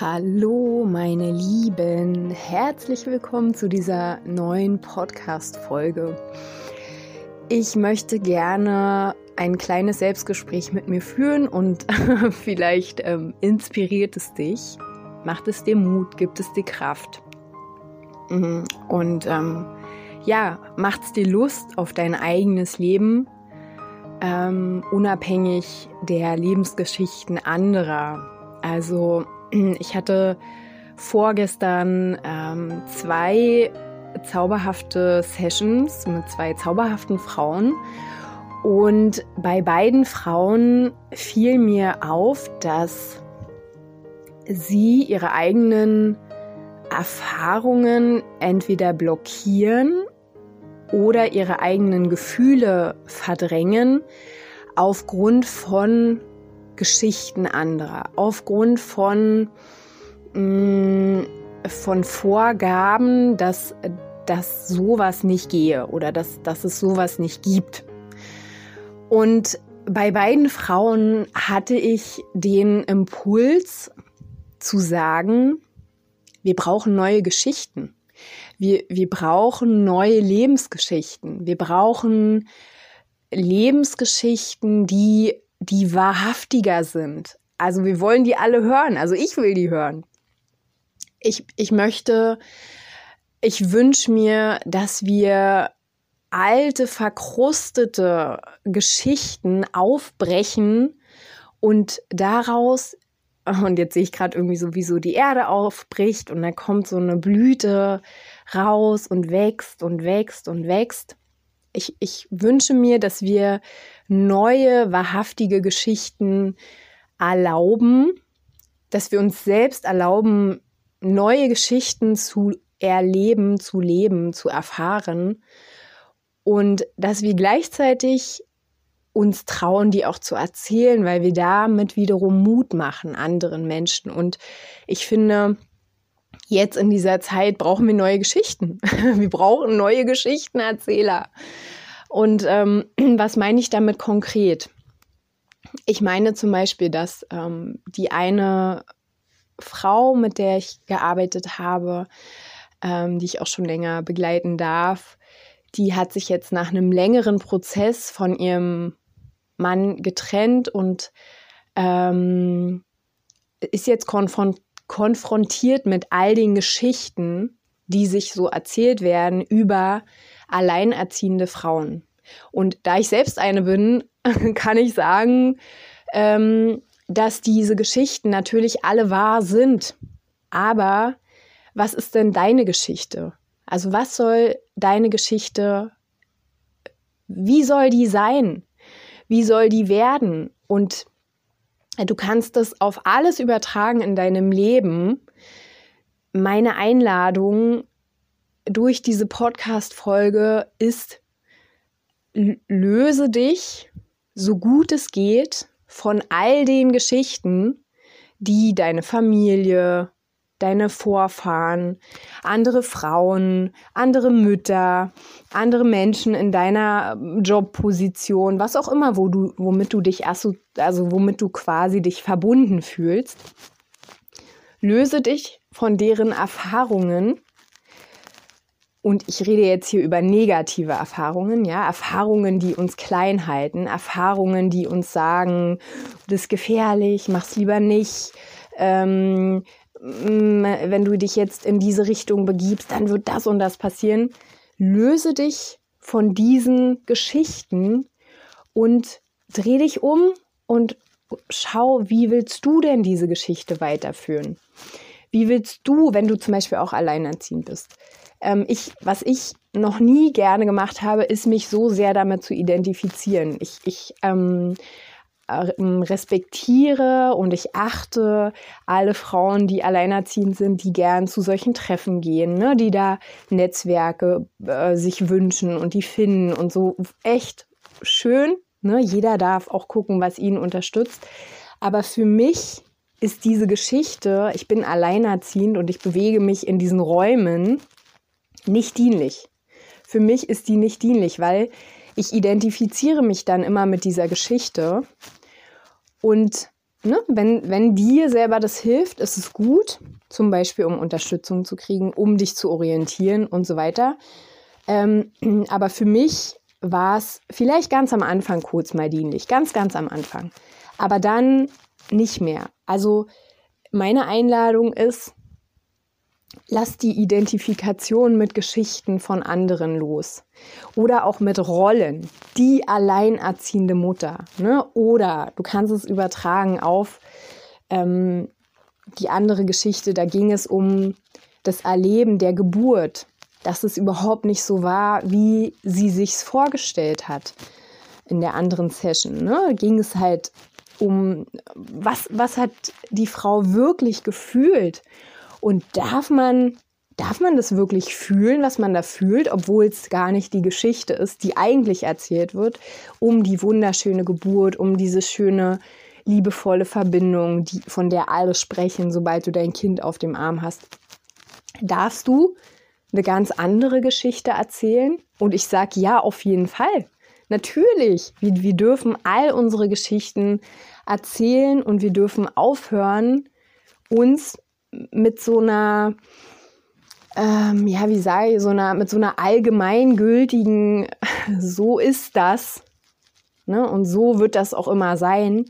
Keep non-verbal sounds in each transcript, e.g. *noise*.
Hallo, meine Lieben, herzlich willkommen zu dieser neuen Podcast-Folge. Ich möchte gerne ein kleines Selbstgespräch mit mir führen und *laughs* vielleicht ähm, inspiriert es dich, macht es dir Mut, gibt es dir Kraft mhm. und ähm, ja, macht es dir Lust auf dein eigenes Leben, ähm, unabhängig der Lebensgeschichten anderer. Also ich hatte vorgestern ähm, zwei zauberhafte Sessions mit zwei zauberhaften Frauen. Und bei beiden Frauen fiel mir auf, dass sie ihre eigenen Erfahrungen entweder blockieren oder ihre eigenen Gefühle verdrängen aufgrund von Geschichten anderer, aufgrund von, mh, mm, von Vorgaben, dass, dass sowas nicht gehe oder dass, dass es sowas nicht gibt. Und bei beiden Frauen hatte ich den Impuls zu sagen, wir brauchen neue Geschichten. Wir, wir brauchen neue Lebensgeschichten. Wir brauchen Lebensgeschichten, die die wahrhaftiger sind. Also wir wollen die alle hören. Also ich will die hören. Ich, ich möchte, ich wünsche mir, dass wir alte, verkrustete Geschichten aufbrechen und daraus, und jetzt sehe ich gerade irgendwie so, wie so die Erde aufbricht und dann kommt so eine Blüte raus und wächst und wächst und wächst. Ich, ich wünsche mir, dass wir neue, wahrhaftige Geschichten erlauben, dass wir uns selbst erlauben, neue Geschichten zu erleben, zu leben, zu erfahren und dass wir gleichzeitig uns trauen, die auch zu erzählen, weil wir damit wiederum Mut machen anderen Menschen. Und ich finde, jetzt in dieser Zeit brauchen wir neue Geschichten. *laughs* Wir brauchen neue Geschichtenerzähler. Und ähm, *clears throat* was meine ich damit konkret? Ich meine zum Beispiel, dass ähm, die eine Frau, mit der ich gearbeitet habe, ähm, die ich auch schon länger begleiten darf, die hat sich jetzt nach einem längeren Prozess von ihrem Mann getrennt und ähm, ist jetzt konfron konfrontiert mit all den Geschichten, die sich so erzählt werden über alleinerziehende Frauen. Und da ich selbst eine bin, *laughs* kann ich sagen, ähm, dass diese Geschichten natürlich alle wahr sind. Aber was ist denn deine Geschichte? Also was soll deine Geschichte, wie soll die sein? Wie soll die werden? Und du kannst das auf alles übertragen in deinem Leben. Meine Einladung durch diese Podcast-Folge ist, löse dich so gut es geht von all den Geschichten, die deine Familie, deine Vorfahren, andere Frauen, andere Mütter, andere Menschen in deiner Jobposition, was auch immer, wo du, womit du dich also womit du quasi dich verbunden fühlst, löse dich von deren Erfahrungen und ich rede jetzt hier über negative Erfahrungen, ja, Erfahrungen, die uns klein halten, Erfahrungen, die uns sagen, das ist gefährlich, mach's lieber nicht. Ähm, wenn du dich jetzt in diese Richtung begibst, dann wird das und das passieren. Löse dich von diesen Geschichten und dreh dich um und schau, wie willst du denn diese Geschichte weiterführen? Wie willst du, wenn du zum Beispiel auch alleinerziehend bist? Ähm, ich, was ich noch nie gerne gemacht habe, ist mich so sehr damit zu identifizieren. Ich, ich ähm, ähm, respektiere und ich achte alle Frauen, die alleinerziehend sind, die gern zu solchen Treffen gehen, ne? die da Netzwerke äh, sich wünschen und die finden und so echt schön. Ne? Jeder darf auch gucken, was ihn unterstützt. Aber für mich ist diese Geschichte, ich bin alleinerziehend und ich bewege mich in diesen Räumen, nicht dienlich. Für mich ist die nicht dienlich, weil ich identifiziere mich dann immer mit dieser Geschichte. Und ne, wenn, wenn dir selber das hilft, ist es gut, zum Beispiel um Unterstützung zu kriegen, um dich zu orientieren und so weiter. Ähm, *clears throat* aber für mich war es vielleicht ganz am Anfang kurz mal dienlich, ganz, ganz am Anfang. Aber dann nicht mehr. Also meine Einladung ist, lass die Identifikation mit Geschichten von anderen los. Oder auch mit Rollen. Die alleinerziehende Mutter. Ne? Oder du kannst es übertragen auf ähm, die andere Geschichte. Da ging es um das Erleben der Geburt. Dass es überhaupt nicht so war, wie sie sich's vorgestellt hat. In der anderen Session ne? ging es halt um, was, was hat die Frau wirklich gefühlt? Und darf man, darf man das wirklich fühlen, was man da fühlt, obwohl es gar nicht die Geschichte ist, die eigentlich erzählt wird, um die wunderschöne Geburt, um diese schöne, liebevolle Verbindung, die, von der alle sprechen, sobald du dein Kind auf dem Arm hast. Darfst du eine ganz andere Geschichte erzählen? Und ich sage ja, auf jeden Fall. Natürlich, wir, wir dürfen all unsere Geschichten erzählen und wir dürfen aufhören, uns mit so einer, ähm, ja, wie ich, so einer, mit so einer allgemeingültigen, *laughs* so ist das, ne? und so wird das auch immer sein.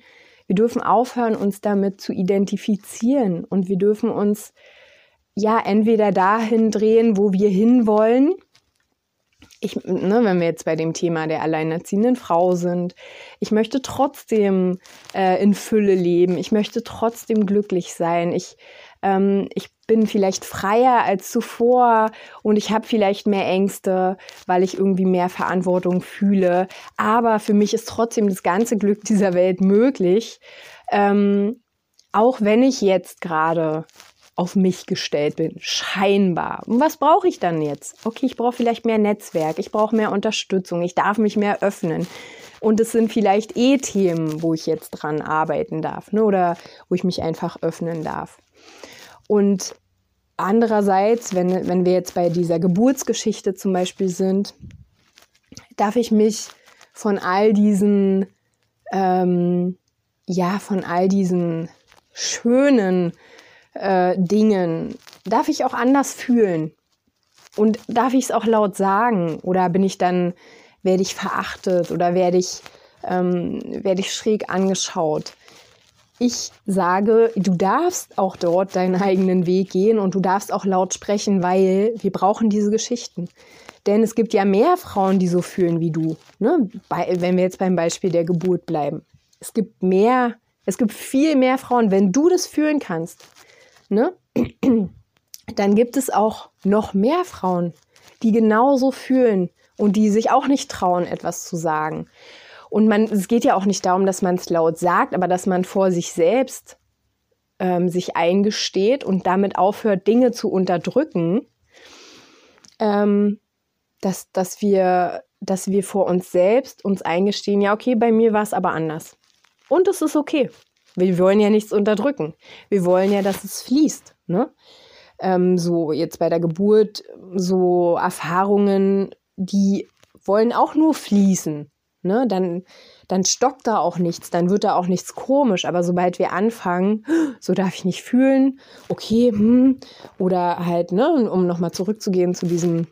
Wir dürfen aufhören, uns damit zu identifizieren. Und wir dürfen uns ja entweder dahin drehen, wo wir hinwollen, ich, ne, wenn wir jetzt bei dem Thema der alleinerziehenden Frau sind, ich möchte trotzdem äh, in Fülle leben, ich möchte trotzdem glücklich sein, ich, ähm, ich bin vielleicht freier als zuvor und ich habe vielleicht mehr Ängste, weil ich irgendwie mehr Verantwortung fühle, aber für mich ist trotzdem das ganze Glück dieser Welt möglich, ähm, auch wenn ich jetzt gerade auf mich gestellt bin, scheinbar. Und was brauche ich dann jetzt? Okay, ich brauche vielleicht mehr Netzwerk, ich brauche mehr Unterstützung, ich darf mich mehr öffnen. Und es sind vielleicht eh Themen, wo ich jetzt dran arbeiten darf ne? oder wo ich mich einfach öffnen darf. Und andererseits, wenn, wenn wir jetzt bei dieser Geburtsgeschichte zum Beispiel sind, darf ich mich von all diesen, ähm, ja, von all diesen schönen äh, Dingen, darf ich auch anders fühlen? Und darf ich es auch laut sagen? Oder bin ich dann, werde ich verachtet oder werde ich, ähm, werde ich schräg angeschaut? Ich sage, du darfst auch dort deinen eigenen Weg gehen und du darfst auch laut sprechen, weil wir brauchen diese Geschichten. Denn es gibt ja mehr Frauen, die so fühlen wie du. Ne? Bei, wenn wir jetzt beim Beispiel der Geburt bleiben. Es gibt mehr, es gibt viel mehr Frauen, wenn du das fühlen kannst, ne? *clears throat* dann gibt es auch noch mehr Frauen, die genauso fühlen und die sich auch nicht trauen, etwas zu sagen. Und man, es geht ja auch nicht darum, dass man es laut sagt, aber dass man vor sich selbst ähm, sich eingesteht und damit aufhört, Dinge zu unterdrücken, ähm, dass, dass, wir, dass wir vor uns selbst uns eingestehen, ja, okay, bei mir war es aber anders. Und es ist okay. Wir wollen ja nichts unterdrücken. Wir wollen ja, dass es fließt. Ne? Ähm, so jetzt bei der Geburt, so Erfahrungen, die wollen auch nur fließen. Ne? Dann, dann stockt da auch nichts, dann wird da auch nichts komisch. Aber sobald wir anfangen, *gasps* so darf ich nicht fühlen, okay, hm, oder halt, ne, um nochmal zurückzugehen zu diesem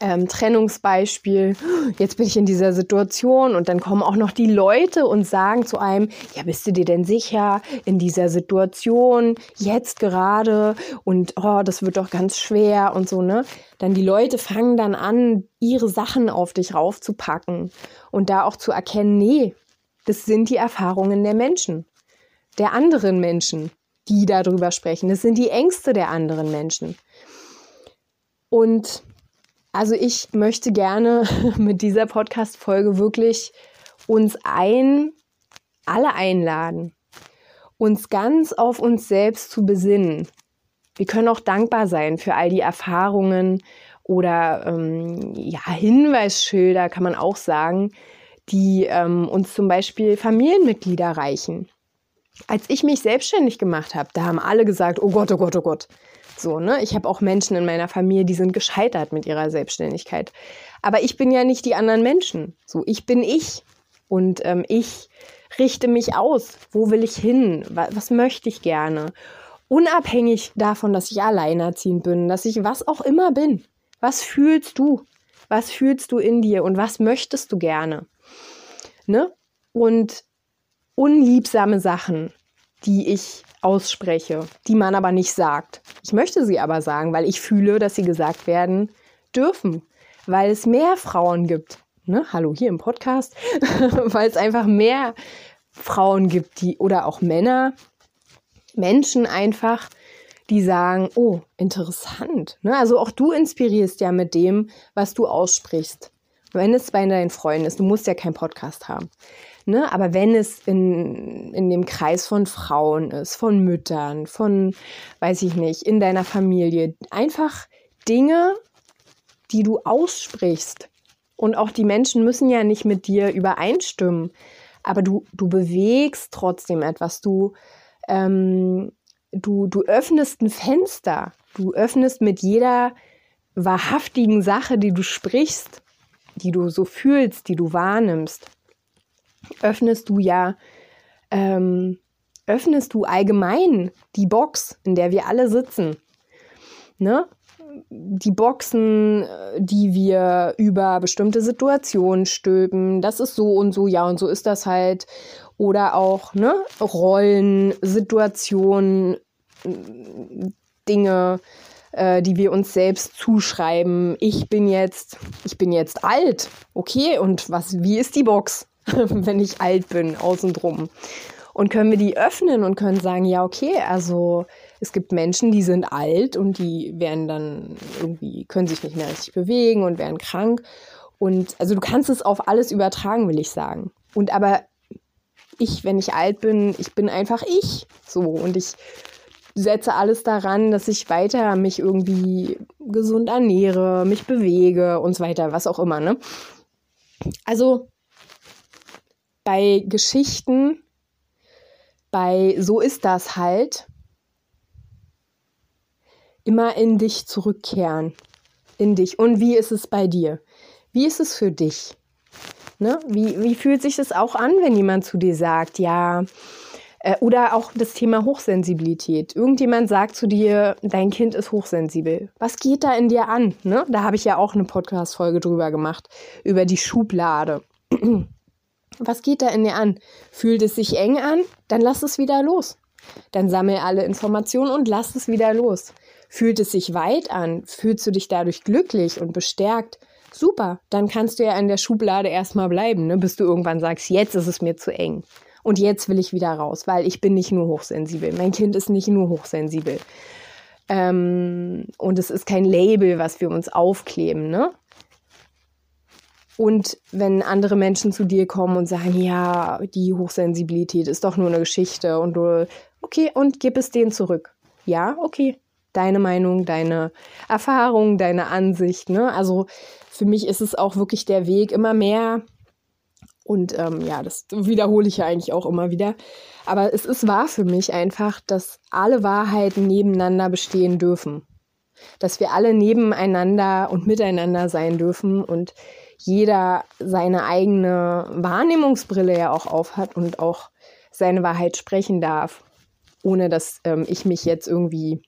ähm, Trennungsbeispiel, jetzt bin ich in dieser Situation und dann kommen auch noch die Leute und sagen zu einem, ja, bist du dir denn sicher in dieser Situation, jetzt gerade und oh, das wird doch ganz schwer und so, ne? Dann die Leute fangen dann an, ihre Sachen auf dich raufzupacken und da auch zu erkennen, nee, das sind die Erfahrungen der Menschen, der anderen Menschen, die darüber sprechen. Das sind die Ängste der anderen Menschen. Und also ich möchte gerne *laughs* mit dieser Podcast-Folge wirklich uns ein, alle einladen, uns ganz auf uns selbst zu besinnen. Wir können auch dankbar sein für all die Erfahrungen oder ähm, ja, Hinweisschilder, kann man auch sagen, die ähm, uns zum Beispiel Familienmitglieder reichen. Als ich mich selbstständig gemacht habe, da haben alle gesagt, oh Gott, oh Gott, oh Gott. So, ne? Ich habe auch Menschen in meiner Familie, die sind gescheitert mit ihrer Selbstständigkeit. Aber ich bin ja nicht die anderen Menschen. So, ich bin ich. Und ähm, ich richte mich aus. Wo will ich hin? Was, was möchte ich gerne? Unabhängig davon, dass ich alleinerziehend bin, dass ich was auch immer bin. Was fühlst du? Was fühlst du in dir und was möchtest du gerne? Ne? Und unliebsame Sachen, die ich ausspreche, die man aber nicht sagt. Ich möchte sie aber sagen, weil ich fühle, dass sie gesagt werden dürfen, weil es mehr Frauen gibt. Ne? Hallo hier im Podcast, *laughs* weil es einfach mehr Frauen gibt, die oder auch Männer, Menschen einfach, die sagen, oh, interessant. Ne? Also auch du inspirierst ja mit dem, was du aussprichst. Wenn es bei deinen Freunden ist, du musst ja keinen Podcast haben. Ne? Aber wenn es in, in dem Kreis von Frauen ist, von Müttern, von, weiß ich nicht, in deiner Familie, einfach Dinge, die du aussprichst. Und auch die Menschen müssen ja nicht mit dir übereinstimmen. Aber du, du bewegst trotzdem etwas. Du, ähm, du, du öffnest ein Fenster. Du öffnest mit jeder wahrhaftigen Sache, die du sprichst, die du so fühlst, die du wahrnimmst, öffnest du ja, ähm, öffnest du allgemein die Box, in der wir alle sitzen. Ne? Die Boxen, die wir über bestimmte Situationen stülpen, das ist so und so, ja, und so ist das halt. Oder auch ne, Rollen, Situationen, Dinge, äh, die wir uns selbst zuschreiben. Ich bin jetzt, ich bin jetzt alt, okay, und was, wie ist die Box? *laughs* wenn ich alt bin, außen drum. Und können wir die öffnen und können sagen, ja, okay, also es gibt Menschen, die sind alt und die werden dann irgendwie, können sich nicht mehr richtig bewegen und werden krank. Und also du kannst es auf alles übertragen, will ich sagen. Und aber ich, wenn ich alt bin, ich bin einfach ich. So. Und ich setze alles daran, dass ich weiter mich irgendwie gesund ernähre, mich bewege und so weiter, was auch immer, ne? Also bei Geschichten, bei so ist das halt, immer in dich zurückkehren. In dich. Und wie ist es bei dir? Wie ist es für dich? Ne? Wie, wie fühlt sich das auch an, wenn jemand zu dir sagt, ja, äh, oder auch das Thema Hochsensibilität. Irgendjemand sagt zu dir, dein Kind ist hochsensibel. Was geht da in dir an? Ne? Da habe ich ja auch eine Podcast-Folge drüber gemacht, über die Schublade. *clears throat* Was geht da in dir an? Fühlt es sich eng an? Dann lass es wieder los. Dann sammel alle Informationen und lass es wieder los. Fühlt es sich weit an? Fühlst du dich dadurch glücklich und bestärkt? Super, dann kannst du ja in der Schublade erstmal bleiben, ne, bis du irgendwann sagst, jetzt ist es mir zu eng. Und jetzt will ich wieder raus, weil ich bin nicht nur hochsensibel. Mein Kind ist nicht nur hochsensibel. Ähm, und es ist kein Label, was wir uns aufkleben, ne? Und wenn andere Menschen zu dir kommen und sagen, ja, die Hochsensibilität ist doch nur eine Geschichte und du, okay, und gib es denen zurück. Ja, okay. Deine Meinung, deine Erfahrung, deine Ansicht. Ne? Also für mich ist es auch wirklich der Weg, immer mehr. Und ähm, ja, das wiederhole ich ja eigentlich auch immer wieder. Aber es ist wahr für mich einfach, dass alle Wahrheiten nebeneinander bestehen dürfen. Dass wir alle nebeneinander und miteinander sein dürfen und jeder seine eigene Wahrnehmungsbrille ja auch aufhat und auch seine Wahrheit sprechen darf, ohne dass ähm, ich mich jetzt irgendwie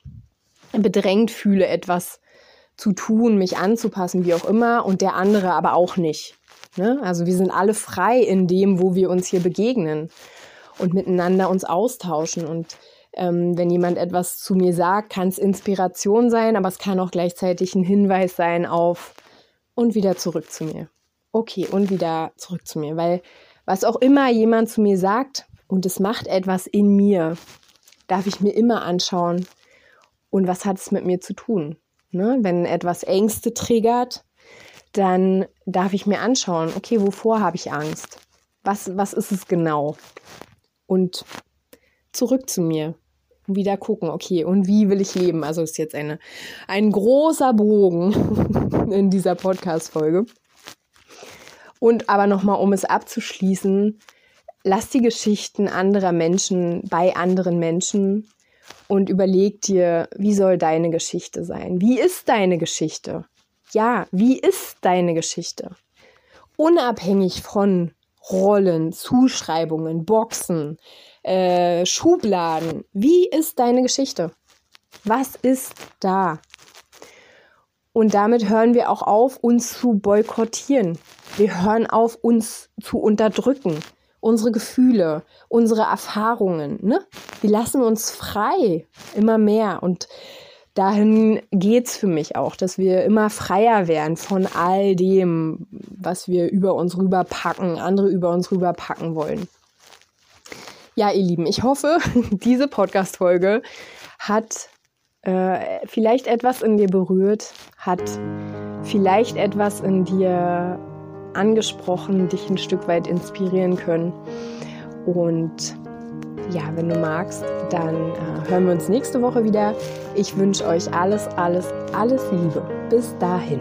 bedrängt fühle, etwas zu tun, mich anzupassen, wie auch immer, und der andere aber auch nicht. Ne? Also wir sind alle frei in dem, wo wir uns hier begegnen und miteinander uns austauschen. Und ähm, wenn jemand etwas zu mir sagt, kann es Inspiration sein, aber es kann auch gleichzeitig ein Hinweis sein auf, und wieder zurück zu mir. Okay, und wieder zurück zu mir, weil was auch immer jemand zu mir sagt und es macht etwas in mir, darf ich mir immer anschauen, und was hat es mit mir zu tun. Ne? Wenn etwas Ängste triggert, dann darf ich mir anschauen, okay, wovor habe ich Angst? Was, was ist es genau? Und zurück zu mir. Wieder gucken, okay, und wie will ich leben? Also ist jetzt eine, ein großer Bogen *laughs* in dieser Podcast-Folge. Und aber nochmal, um es abzuschließen, lass die Geschichten anderer Menschen bei anderen Menschen und überleg dir, wie soll deine Geschichte sein? Wie ist deine Geschichte? Ja, wie ist deine Geschichte? Unabhängig von Rollen, Zuschreibungen, Boxen, äh, Schubladen. Wie ist deine Geschichte? Was ist da? Und damit hören wir auch auf, uns zu boykottieren. Wir hören auf, uns zu unterdrücken. Unsere Gefühle, unsere Erfahrungen. Ne? Wir lassen uns frei, immer mehr. Und dahin geht es für mich auch, dass wir immer freier werden von all dem, was wir über uns rüberpacken, andere über uns rüberpacken wollen. Ja, ihr Lieben, ich hoffe, *laughs* diese Podcast-Folge hat äh, vielleicht etwas in dir berührt, hat vielleicht etwas in dir angesprochen, dich ein Stück weit inspirieren können. Und ja, wenn du magst, dann äh, hören wir uns nächste Woche wieder. Ich wünsche euch alles, alles, alles Liebe. Bis dahin.